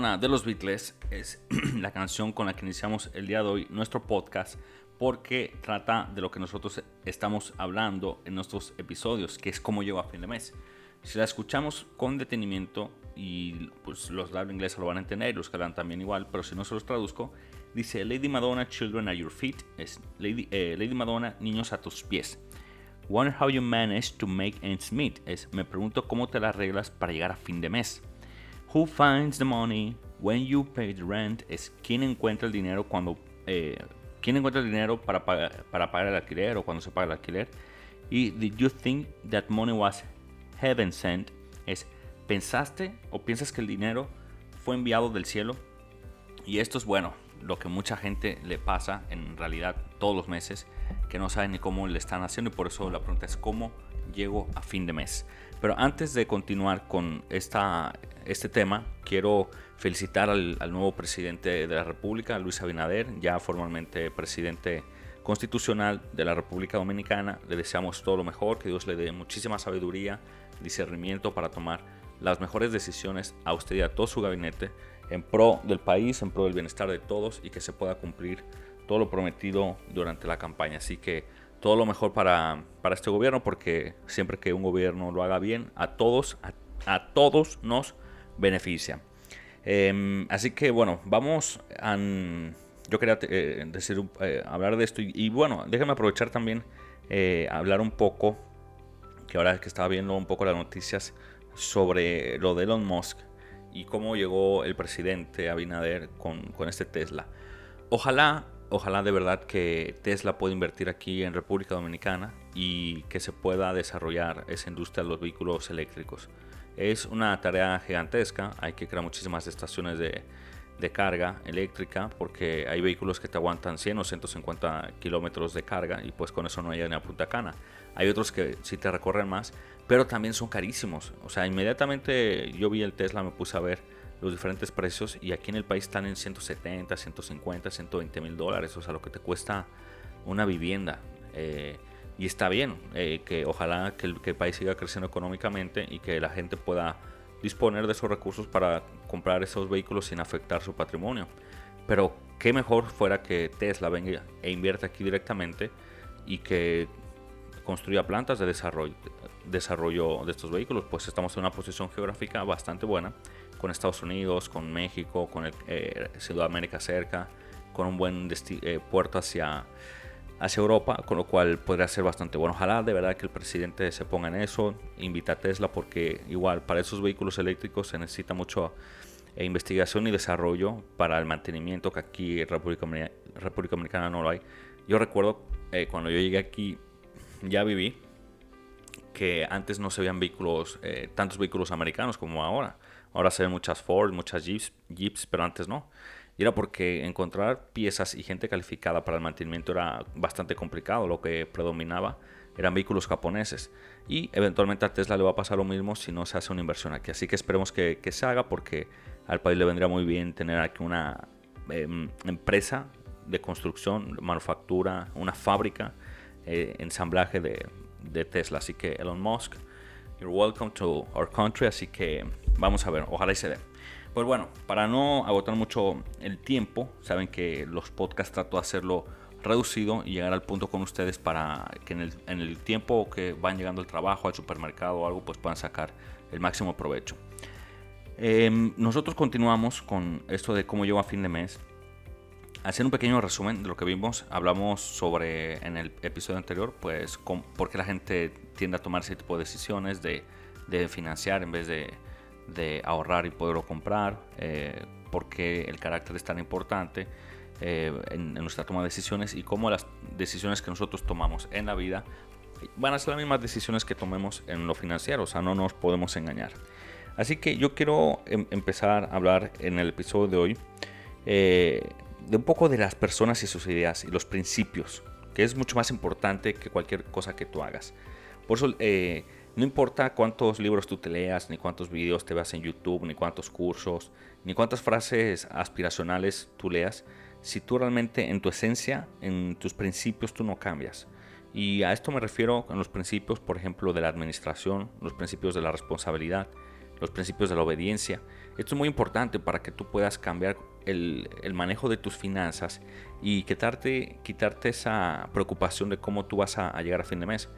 De los Beatles es la canción con la que iniciamos el día de hoy nuestro podcast porque trata de lo que nosotros estamos hablando en nuestros episodios, que es cómo llego a fin de mes. Si la escuchamos con detenimiento y pues los de inglesa lo van a entender, los que hablan también igual, pero si no se los traduzco, dice Lady Madonna, children at your feet, es Lady, eh, Lady Madonna, niños a tus pies. Wonder how you manage to make ends meet, es me pregunto cómo te las arreglas para llegar a fin de mes. Who finds the money when you pay the rent? Es quién encuentra el dinero cuando eh, quién encuentra el dinero para pagar, para pagar el alquiler o cuando se paga el alquiler. Y did you think that money was heaven sent? Es pensaste o piensas que el dinero fue enviado del cielo. Y esto es bueno, lo que mucha gente le pasa en realidad todos los meses, que no saben ni cómo le están haciendo y por eso la pregunta es cómo llego a fin de mes. Pero antes de continuar con esta, este tema, quiero felicitar al, nuevo presidente de la República, Luis Abinader, ya formalmente presidente constitucional de la República Dominicana. Le deseamos todo lo mejor, que Dios le dé muchísima sabiduría, discernimiento para tomar las mejores decisiones a usted y a todo su gabinete en pro del país, en pro del bienestar de todos y que se pueda cumplir todo lo prometido durante la campaña. Así que todo lo mejor para, para este gobierno porque siempre que un gobierno lo haga bien, a todos, a, todos nos beneficia. Em, así que bueno, vamos a... Yo quería eh, decir, eh, hablar de esto y, bueno, déjenme aprovechar también eh, hablar un poco, que ahora que estaba viendo un poco las noticias sobre lo de Elon Musk y cómo llegó el presidente Abinader con, con este Tesla. Ojalá ojalá de verdad que Tesla pueda invertir aquí en República Dominicana y que se pueda desarrollar esa industria de los vehículos eléctricos. Es una tarea gigantesca, hay que crear muchísimas estaciones de, carga eléctrica porque hay vehículos que te aguantan 100 o 150 kilómetros de carga y pues con eso no llegan a Punta Cana. Hay otros que sí te recorren más, pero también son carísimos. O sea, inmediatamente yo vi el Tesla, me puse a ver los diferentes precios y aquí en el país están en 170, 150, 120 mil dólares, o sea, lo que te cuesta una vivienda. Eh, y está bien, eh, que ojalá que el, país siga creciendo económicamente y que la gente pueda disponer de esos recursos para comprar esos vehículos sin afectar su patrimonio. Pero qué mejor fuera que Tesla venga e invierta aquí directamente y que construya plantas de desarrollo, desarrollo de estos vehículos, pues estamos en una posición geográfica bastante buena con Estados Unidos, con México, con el, eh, Sudamérica cerca, con un buen eh, puerto hacia, hacia Europa, con lo cual podría ser bastante bueno. Ojalá de verdad que el presidente se ponga en eso, invita a Tesla, porque igual para esos vehículos eléctricos se necesita mucho eh, investigación y desarrollo para el mantenimiento que aquí en República, República Dominicana no lo hay. Yo recuerdo cuando yo llegué aquí, ya viví que antes no se veían vehículos, tantos vehículos americanos como ahora. Ahora se ven muchas Ford, muchas Jeeps, Jeeps, pero antes no. Y era porque encontrar piezas y gente calificada para el mantenimiento era bastante complicado. Lo que predominaba eran vehículos japoneses. Y eventualmente a Tesla le va a pasar lo mismo si no se hace una inversión aquí. Así que esperemos que, se haga porque al país le vendría muy bien tener aquí una em, empresa de construcción, manufactura, una fábrica, eh, ensamblaje de, de Tesla. Así que Elon Musk, you're welcome to our country. Así que Vamos a ver, ojalá y se dé. Pues bueno, para no agotar mucho el tiempo, saben que los podcasts trato de hacerlo reducido y llegar al punto con ustedes para que en el, tiempo que van llegando al trabajo, al supermercado o algo, pues puedan sacar el máximo provecho. Em, nosotros continuamos con esto de cómo llevo a fin de mes. Hacer un pequeño resumen de lo que vimos, hablamos sobre en el episodio anterior, pues por qué la gente tiende a tomar ese tipo de decisiones de financiar en vez de, de ahorrar y poderlo comprar, eh, porque el carácter es tan importante eh, en, nuestra toma de decisiones y cómo las decisiones que nosotros tomamos en la vida van a ser las mismas decisiones que tomemos en lo financiero, o sea, no nos podemos engañar. Así que yo quiero em, empezar a hablar en el episodio de hoy eh, de un poco de las personas y sus ideas y los principios, que es mucho más importante que cualquier cosa que tú hagas. Por eso no importa cuántos libros tú te leas, ni cuántos videos te veas en YouTube, ni cuántos cursos, ni cuántas frases aspiracionales tú leas, si tú realmente en tu esencia, en tus principios, tú no cambias. Y a esto me refiero en los principios, por ejemplo, de la administración, los principios de la responsabilidad, los principios de la obediencia. Esto es muy importante para que tú puedas cambiar el, manejo de tus finanzas y quitarte, quitarte esa preocupación de cómo tú vas a, llegar a fin de mes.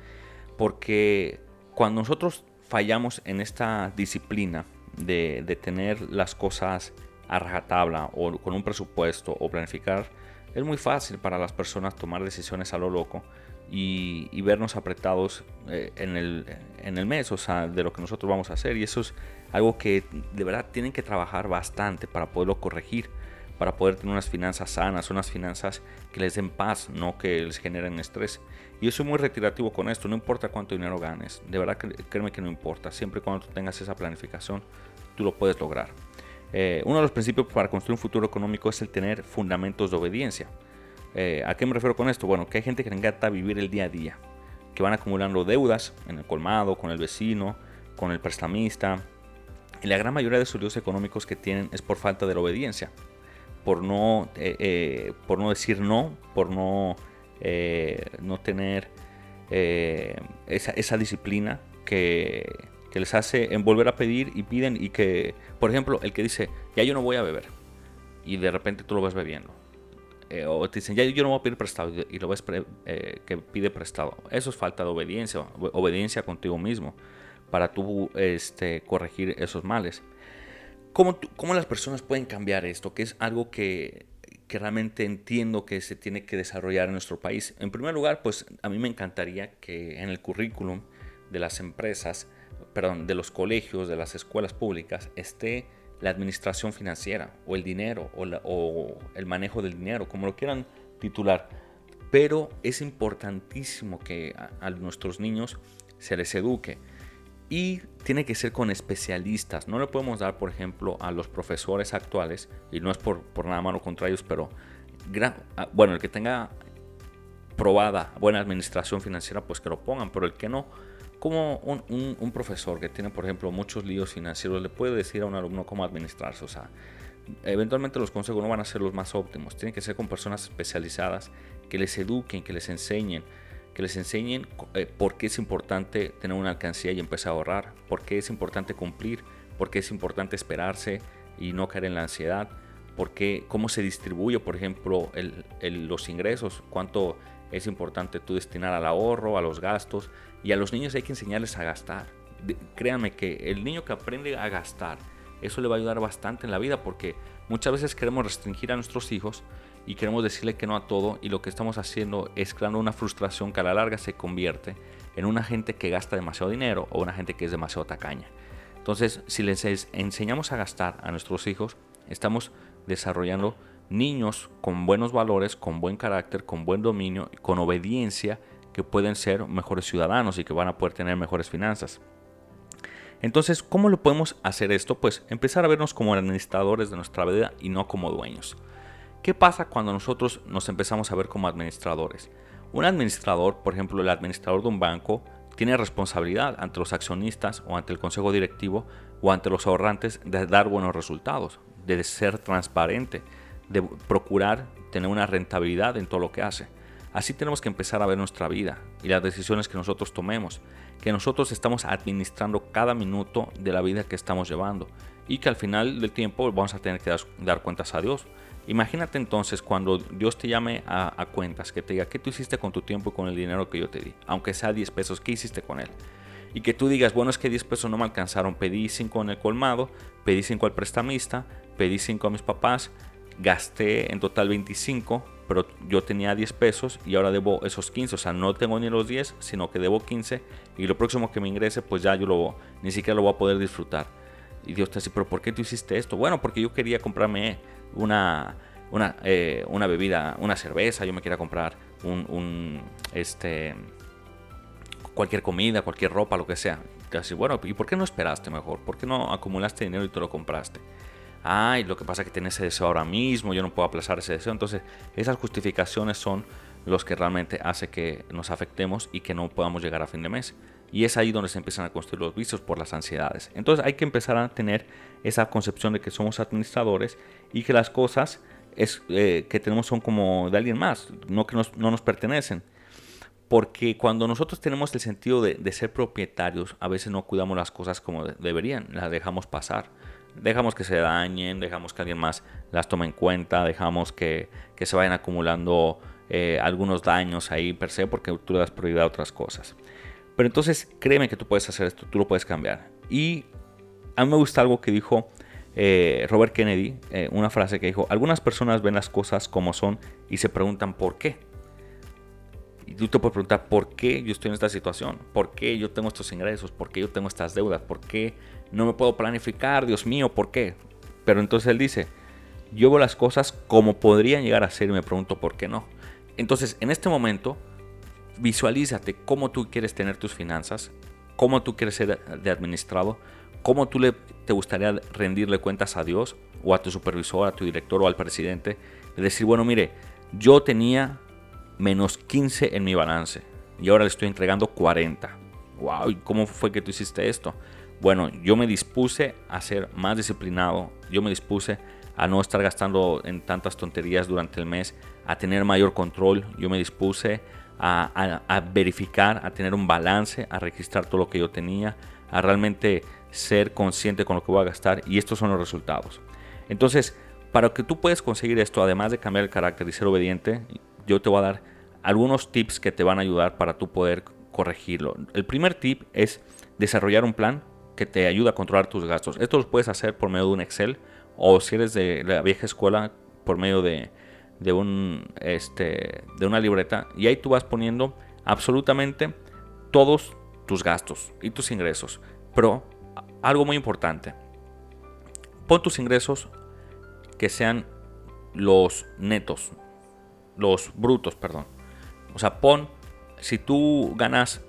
Porque cuando nosotros fallamos en esta disciplina de, de tener las cosas a rajatabla o con un presupuesto o planificar, es muy fácil para las personas tomar decisiones a lo loco y, vernos apretados eh, en, el, en el mes, o sea, de lo que nosotros vamos a hacer. Y eso es algo que de verdad tienen que trabajar bastante para poderlo corregir, para poder tener unas finanzas sanas, unas finanzas que les den paz, no que les generen estrés. Y yo soy muy retirativo con esto, no importa cuánto dinero ganes, de verdad créeme que no importa, siempre y cuando tú tengas esa planificación, tú lo puedes lograr. Eh, uno de los principios para construir un futuro económico es el tener fundamentos de obediencia. Eh, ¿A qué me refiero con esto? Bueno, que hay gente que le encanta vivir el día a día, que van acumulando deudas en el colmado, con el vecino, con el prestamista. Y la gran mayoría de sus líos económicos que tienen es por falta de la obediencia, por no, eh, por no decir no, por no, no tener esa, disciplina que, les hace volver a pedir y piden y que, por ejemplo, el que dice, ya yo no voy a beber y de repente tú lo ves bebiendo. Eh, o te dicen, ya yo no voy a pedir prestado y lo ves eh, que pide prestado. Eso es falta de obediencia, obediencia contigo mismo para tú este, corregir esos males. ¿Cómo, ¿Cómo, las personas pueden cambiar esto? Que es algo que, que realmente entiendo que se tiene que desarrollar en nuestro país. En primer lugar, pues a mí me encantaría que en el currículum de las empresas perdón, de los colegios, de las escuelas públicas, esté la administración financiera o el dinero o, el manejo del dinero, como lo quieran titular. Pero es importantísimo que a, nuestros niños se les eduque y tiene que ser con especialistas. No le podemos dar, por ejemplo, a los profesores actuales, y no es por, por nada malo contra ellos, pero ah, bueno, el que tenga probada buena administración financiera, pues que lo pongan, pero el que no, como un, profesor que tiene, por ejemplo, muchos líos financieros le puede decir a un alumno cómo administrarse? O sea, eventualmente los consejos no van a ser los más óptimos. Tienen que ser con personas especializadas que les eduquen, que les enseñen, que les enseñen eh, por qué es importante tener una alcancía y empezar a ahorrar, por qué es importante cumplir, por qué es importante esperarse y no caer en la ansiedad, por qué, cómo se distribuye, por ejemplo, los ingresos, cuánto es importante tú destinar al ahorro, a los gastos y a los niños hay que enseñarles a gastar. Créanme que el niño que aprende a gastar, eso le va a ayudar bastante en la vida porque muchas veces queremos restringir a nuestros hijos y queremos decirle que no a todo y lo que estamos haciendo es creando una frustración que a la larga se convierte en una gente que gasta demasiado dinero o una gente que es demasiado tacaña. Entonces, si les enseñamos a gastar a nuestros hijos, estamos desarrollando niños con buenos valores, con buen carácter, con buen dominio, con obediencia, que pueden ser mejores ciudadanos y que van a poder tener mejores finanzas. Entonces, ¿cómo lo podemos hacer esto? Pues empezar a vernos como administradores de nuestra vida y no como dueños. ¿Qué pasa cuando nosotros nos empezamos a ver como administradores? Un administrador, por ejemplo, el administrador de un banco, tiene responsabilidad ante los accionistas o ante el consejo directivo o ante los ahorrantes de dar buenos resultados, de ser transparente, de procurar tener una rentabilidad en todo lo que hace. Así tenemos que empezar a ver nuestra vida y las decisiones que nosotros tomemos, que nosotros estamos administrando cada minuto de la vida que estamos llevando y que al final del tiempo vamos a tener que dar, cuentas a Dios. Imagínate entonces cuando Dios te llame a, cuentas, que te diga, ¿qué tú hiciste con tu tiempo y con el dinero que yo te di? Aunque sea 10 pesos, ¿qué hiciste con él? Y que tú digas, bueno, es que 10 pesos no me alcanzaron, pedí 5 en el colmado, pedí 5 al prestamista, pedí 5 a mis papás, gasté en total 25, pero yo tenía 10 pesos y ahora debo esos 15, o sea, no tengo ni los 10, sino que debo 15 y lo próximo que me ingrese, pues ya yo lo, ni siquiera lo voy a poder disfrutar. Y Dios te dice, pero ¿por qué tú hiciste esto? Bueno, porque yo quería comprarme una, una, eh, una bebida, una cerveza, yo me quería comprar un, este, cualquier comida, cualquier ropa, lo que sea. Te bueno, ¿y por qué no esperaste mejor? ¿Por qué no acumulaste dinero y te lo compraste? Ay, lo que pasa es que tienes ese deseo ahora mismo, yo no puedo aplazar ese deseo. Entonces, esas justificaciones son los que realmente hace que nos afectemos y que no podamos llegar a fin de mes. Y es ahí donde se empiezan a construir los vicios por las ansiedades. Entonces hay que empezar a tener esa concepción de que somos administradores y que las cosas eh, que tenemos son como de alguien más, no que no nos pertenecen. Porque cuando nosotros tenemos el sentido de, ser propietarios, a veces no cuidamos las cosas como deberían, las dejamos pasar dejamos que se dañen, dejamos que alguien más las tome en cuenta, dejamos que, se vayan acumulando eh, algunos daños ahí per se porque tú le das prioridad a otras cosas. Pero entonces créeme que tú puedes hacer esto, tú lo puedes cambiar. Y a mí me gusta algo que dijo eh, Robert Kennedy, eh, una frase que dijo, algunas personas ven las cosas como son y se preguntan por qué. Y tú te puedes preguntar por qué yo estoy en esta situación, por qué yo tengo estos ingresos, por qué yo tengo estas deudas, por qué no me puedo planificar, Dios mío, por qué. Pero entonces él dice, yo veo las cosas como podrían llegar a ser y me pregunto por qué no. Entonces, en este momento, visualízate cómo tú quieres tener tus finanzas, cómo tú quieres ser de administrado, cómo tú le, te gustaría rendirle cuentas a Dios o a tu supervisor, a tu director o al presidente. De decir, bueno, mire, yo tenía menos 15 en mi balance y ahora le estoy entregando 40. ¡Wow! ¿Y cómo fue que tú hiciste esto? Bueno, yo me dispuse a ser más disciplinado, yo me dispuse a no estar gastando en tantas tonterías durante el mes, a tener mayor control, yo me dispuse a, verificar, a tener un balance, a registrar todo lo que yo tenía, a realmente ser consciente con lo que voy a gastar y estos son los resultados. Entonces, para que tú puedas conseguir esto, además de cambiar el carácter y ser obediente, yo te voy a dar algunos tips que te van a ayudar para tú poder corregirlo. El primer tip es desarrollar un plan que te ayude a controlar tus gastos. Esto lo puedes hacer por medio de un Excel o si eres de la vieja escuela por medio de, de, un, este, de una libreta y ahí tú vas poniendo absolutamente todos tus gastos y tus ingresos. Pero algo muy importante, pon tus ingresos que sean los netos, los brutos, perdón. O sea, pon, si tú ganas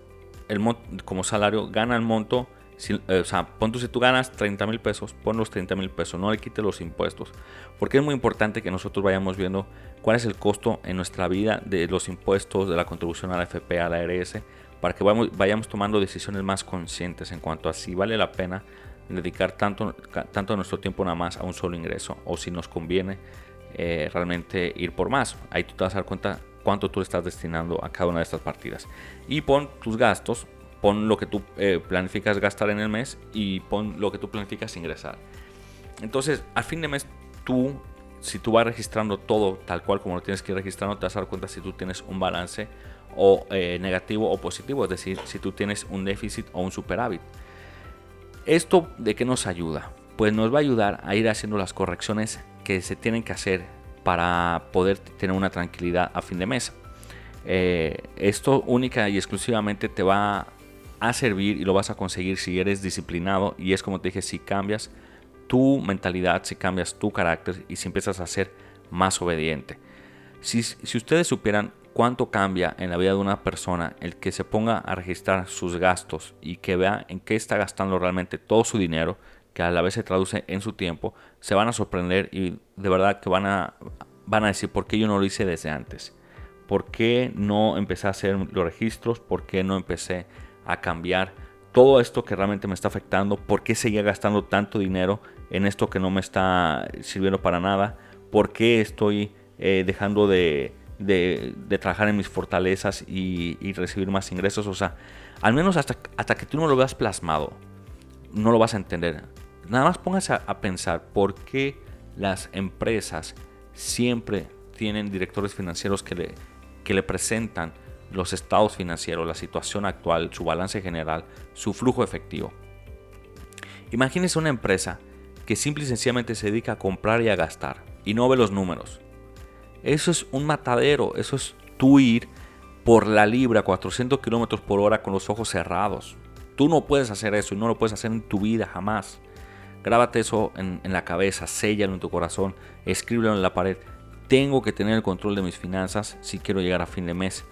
el como salario, gana el monto, si, eh, o sea, pon tú, si tú ganas 30 mil pesos, pon los 30 mil pesos, no le quites los impuestos. Porque es muy importante que nosotros vayamos viendo cuál es el costo en nuestra vida de los impuestos, de la contribución a la FP, a la ARS, para que vayamos, vayamos tomando decisiones más conscientes en cuanto a si vale la pena dedicar tanto, tanto nuestro tiempo nada más a un solo ingreso o si nos conviene eh, realmente ir por más. Ahí tú te vas a dar cuenta cuánto tú estás destinando a cada una de estas partidas. Y pon tus gastos, pon lo que tú eh, planificas gastar en el mes y pon lo que tú planificas ingresar. Entonces, al fin de mes, tú, si tú vas registrando todo tal cual como lo tienes que ir registrando, te vas a dar cuenta si tú tienes un balance o eh, negativo o positivo, es decir, si tú tienes un déficit o un superávit. ¿Esto de qué nos ayuda? Pues nos va a ayudar a ir haciendo las correcciones que se tienen que hacer para poder tener una tranquilidad a fin de mes. Eh, esto única y exclusivamente te va a servir y lo vas a conseguir si eres disciplinado y es como te dije, si cambias tu mentalidad, si cambias tu carácter y si empiezas a ser más obediente. Si, si ustedes supieran cuánto cambia en la vida de una persona el que se ponga a registrar sus gastos y que vea en qué está gastando realmente todo su dinero, que a la vez se traduce en su tiempo, se van a sorprender y de verdad que van a, van a decir, ¿por qué yo no lo hice desde antes? ¿Por qué no empecé a hacer los registros? ¿Por qué no empecé a cambiar todo esto que realmente me está afectando? ¿Por qué seguía gastando tanto dinero en esto que no me está sirviendo para nada? ¿Por qué estoy eh, dejando de, de, trabajar en mis fortalezas y, recibir más ingresos. O sea, al menos hasta, hasta que tú no lo veas plasmado, no lo vas a entender. Nada más póngase a, pensar por qué las empresas siempre tienen directores financieros que le, que le presentan los estados financieros, la situación actual, su balance general, su flujo efectivo. Imagínese una empresa que simple y sencillamente se dedica a comprar y a gastar y no ve los números. Eso es un matadero, eso es tú ir por la libra a 400 kilómetros por hora con los ojos cerrados. Tú no puedes hacer eso y no lo puedes hacer en tu vida jamás. Grábate eso en, la cabeza, séllalo en tu corazón, escríbelo en la pared. Tengo que tener el control de mis finanzas si quiero llegar a fin de mes.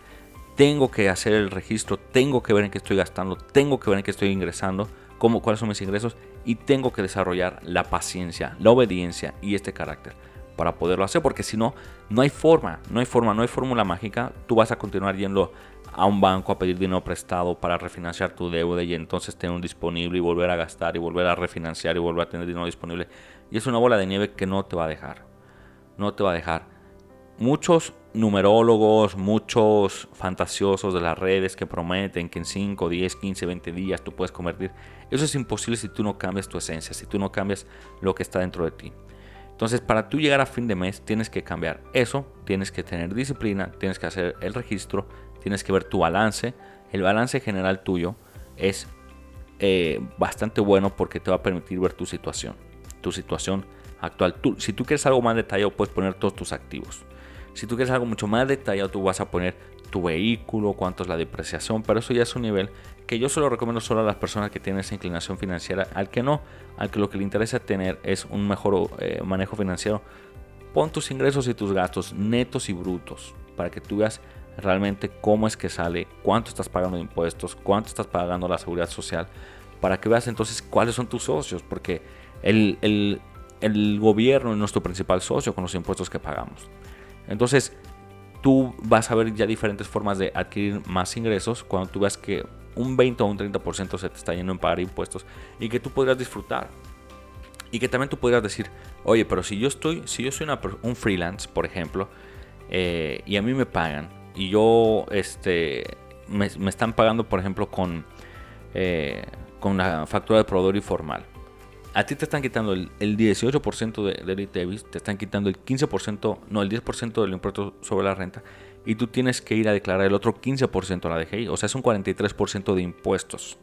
Tengo que hacer el registro, tengo que ver en qué estoy gastando, tengo que ver en qué estoy ingresando, cómo, cuáles son mis ingresos y tengo que desarrollar la paciencia, la obediencia y este carácter para poderlo hacer, porque si no, no hay forma, no hay forma, no hay fórmula mágica. Tú vas a continuar yendo a un banco a pedir dinero prestado para refinanciar tu deuda y entonces tener un disponible y volver a gastar y volver a refinanciar y volver a tener dinero disponible. Y es una bola de nieve que no te va a dejar. No te va a dejar. Muchos numerólogos, muchos fantasiosos de las redes que prometen que en 5, 10, 15, 20 días tú puedes convertir. Eso es imposible si tú no cambias tu esencia, si tú no cambias lo que está dentro de ti. Entonces, para tú llegar a fin de mes, tienes que cambiar eso, tienes que tener disciplina, tienes que hacer el registro, tienes que ver tu balance. El balance general tuyo es eh, bastante bueno porque te va a permitir ver tu situación, tu situación actual. si tú quieres algo más detallado, puedes poner todos tus activos. Si tú quieres algo mucho más detallado, tú vas a poner tu vehículo, cuánto es la depreciación, pero eso ya es un nivel que yo solo recomiendo solo a las personas que tienen esa inclinación financiera. Al que no, al que lo que le interesa tener es un mejor eh, manejo financiero, pon tus ingresos y tus gastos netos y brutos para que tú veas realmente cómo es que sale, cuánto estás pagando de impuestos, cuánto estás pagando la seguridad social, para que veas entonces cuáles son tus socios, porque el, el, el gobierno es nuestro principal socio con los impuestos que pagamos. Entonces, tú vas a ver ya diferentes formas de adquirir más ingresos cuando tú veas que un 20 o un 30% se te está yendo en pagar impuestos y que tú podrías disfrutar. Y que también tú podrías decir, oye, pero si yo estoy, si yo soy un freelance, por ejemplo, eh, y a mí me pagan, y yo este, me, están pagando, por ejemplo, con, eh, con la factura de proveedor informal a ti te están quitando el, 18% de, del ITEVIS, te están quitando el 15%, no, el 10% del impuesto sobre la renta, y tú tienes que ir a declarar el otro 15% a la DGI. O sea, es un 43% de impuestos.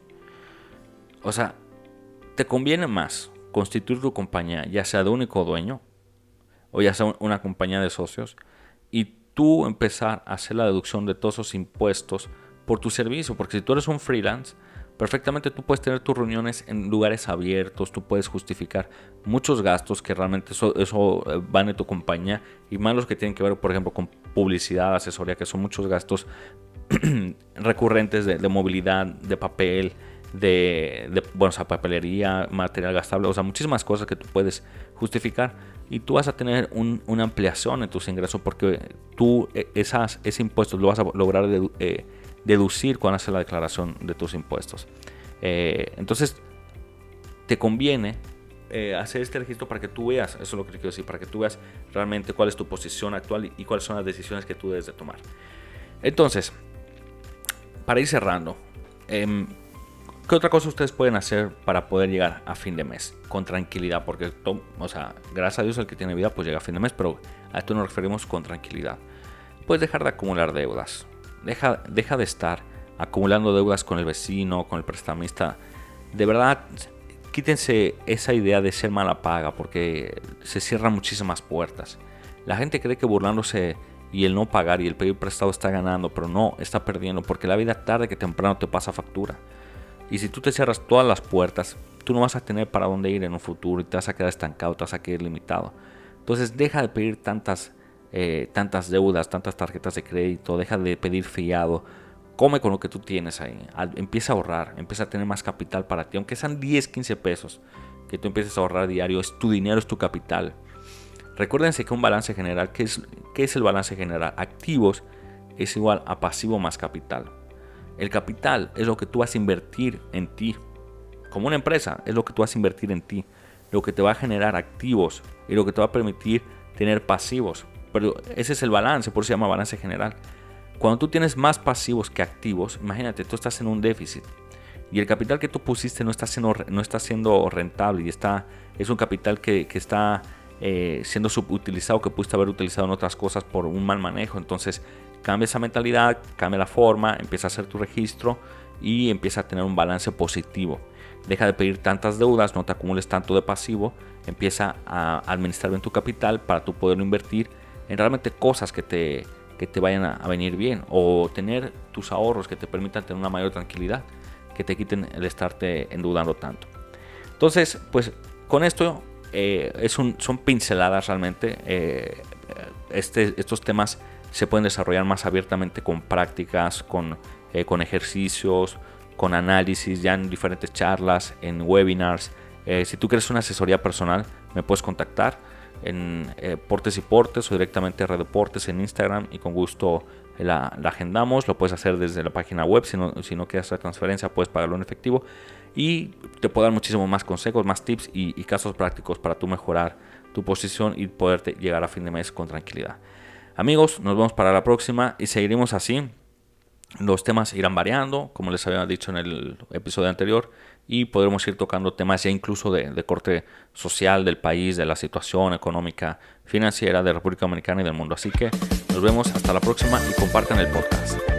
O sea, te conviene más constituir tu compañía, ya sea de único dueño, o ya sea una compañía de socios, y tú empezar a hacer la deducción de todos esos impuestos por tu servicio. Porque si tú eres un freelance, perfectamente tú puedes tener tus reuniones en lugares abiertos, tú puedes justificar muchos gastos que realmente eso, eh, van de tu compañía y más los que tienen que ver, por ejemplo, con publicidad, asesoría, que son muchos gastos recurrentes de, movilidad, de papel, de, de bueno, papelería, material gastable, o sea, muchísimas cosas que tú puedes justificar y tú vas a tener una ampliación en tus ingresos porque tú e, esas, ese impuesto lo vas a lograr de, eh, deducir cuando haces la declaración de tus impuestos. Eh, entonces, te conviene eh, hacer este registro para que tú veas, eso es lo que quiero decir, para que tú veas realmente cuál es tu posición actual y, cuáles son las decisiones que tú debes de tomar. Entonces, para ir cerrando, em, ¿qué otra cosa ustedes pueden hacer para poder llegar a fin de mes con tranquilidad? Porque, o sea, gracias a Dios el que tiene vida pues llega a fin de mes, pero a esto nos referimos con tranquilidad. Puedes dejar de acumular deudas. Deja, deja de estar acumulando deudas con el vecino, con el prestamista. De verdad, quítense esa idea de ser mala paga porque se cierran muchísimas puertas. La gente cree que burlándose y el no pagar y el pedir prestado está ganando, pero no, está perdiendo porque la vida tarde que temprano te pasa factura. Y si tú te cierras todas las puertas, tú no vas a tener para dónde ir en un futuro y te vas a quedar estancado, te vas a quedar limitado. Entonces deja de pedir tantas eh, tantas deudas, tantas tarjetas de crédito, deja de pedir fiado, come con lo que tú tienes ahí, empieza a ahorrar, empieza a tener más capital para ti, aunque sean 10, 15 pesos que tú empieces a ahorrar diario, es tu dinero, es tu capital. Recuérdense que un balance general, ¿qué es, qué es el balance general? Activos es igual a pasivo más capital. El capital es lo que tú vas a invertir en ti. Como una empresa, es lo que tú vas a invertir en ti. Lo que te va a generar activos y lo que te va a permitir tener pasivos. Ese es el balance, por eso se llama balance general. Cuando tú tienes más pasivos que activos, imagínate, tú estás en un déficit y el capital que tú pusiste no está siendo, no está siendo rentable y está, es un capital que, está eh, siendo subutilizado, que pudiste haber utilizado en otras cosas por un mal manejo. Entonces cambia esa mentalidad, cambia la forma, empieza a hacer tu registro y empieza a tener un balance positivo. Deja de pedir tantas deudas, no te acumules tanto de pasivo, empieza a administrar bien tu capital para tú poderlo invertir en realmente cosas que te, que te vayan a, venir bien o tener tus ahorros que te permitan tener una mayor tranquilidad, que te quiten el estarte endeudando tanto. Entonces, pues con esto eh, es un, son pinceladas realmente. Eh, este, estos temas se pueden desarrollar más abiertamente con prácticas, con, eh, con ejercicios, con análisis, ya en diferentes charlas, en webinars. si tú quieres una asesoría personal, me puedes contactar en eh, Portes y Portes o directamente a Red en Instagram y con gusto la, agendamos. Lo puedes hacer desde la página web. Si no, si no quieres transferencia, puedes pagarlo en efectivo. Y te puedo dar muchísimo más consejos, más tips y, y casos prácticos para tú mejorar tu posición y poderte llegar a fin de mes con tranquilidad. Amigos, nos vemos para la próxima y seguiremos así. Los temas irán variando, como les había dicho en el episodio anterior, y podremos ir tocando temas ya incluso de, de corte social del país, de la situación económica, financiera de República Dominicana y del mundo. Así que nos vemos hasta la próxima y compartan el podcast.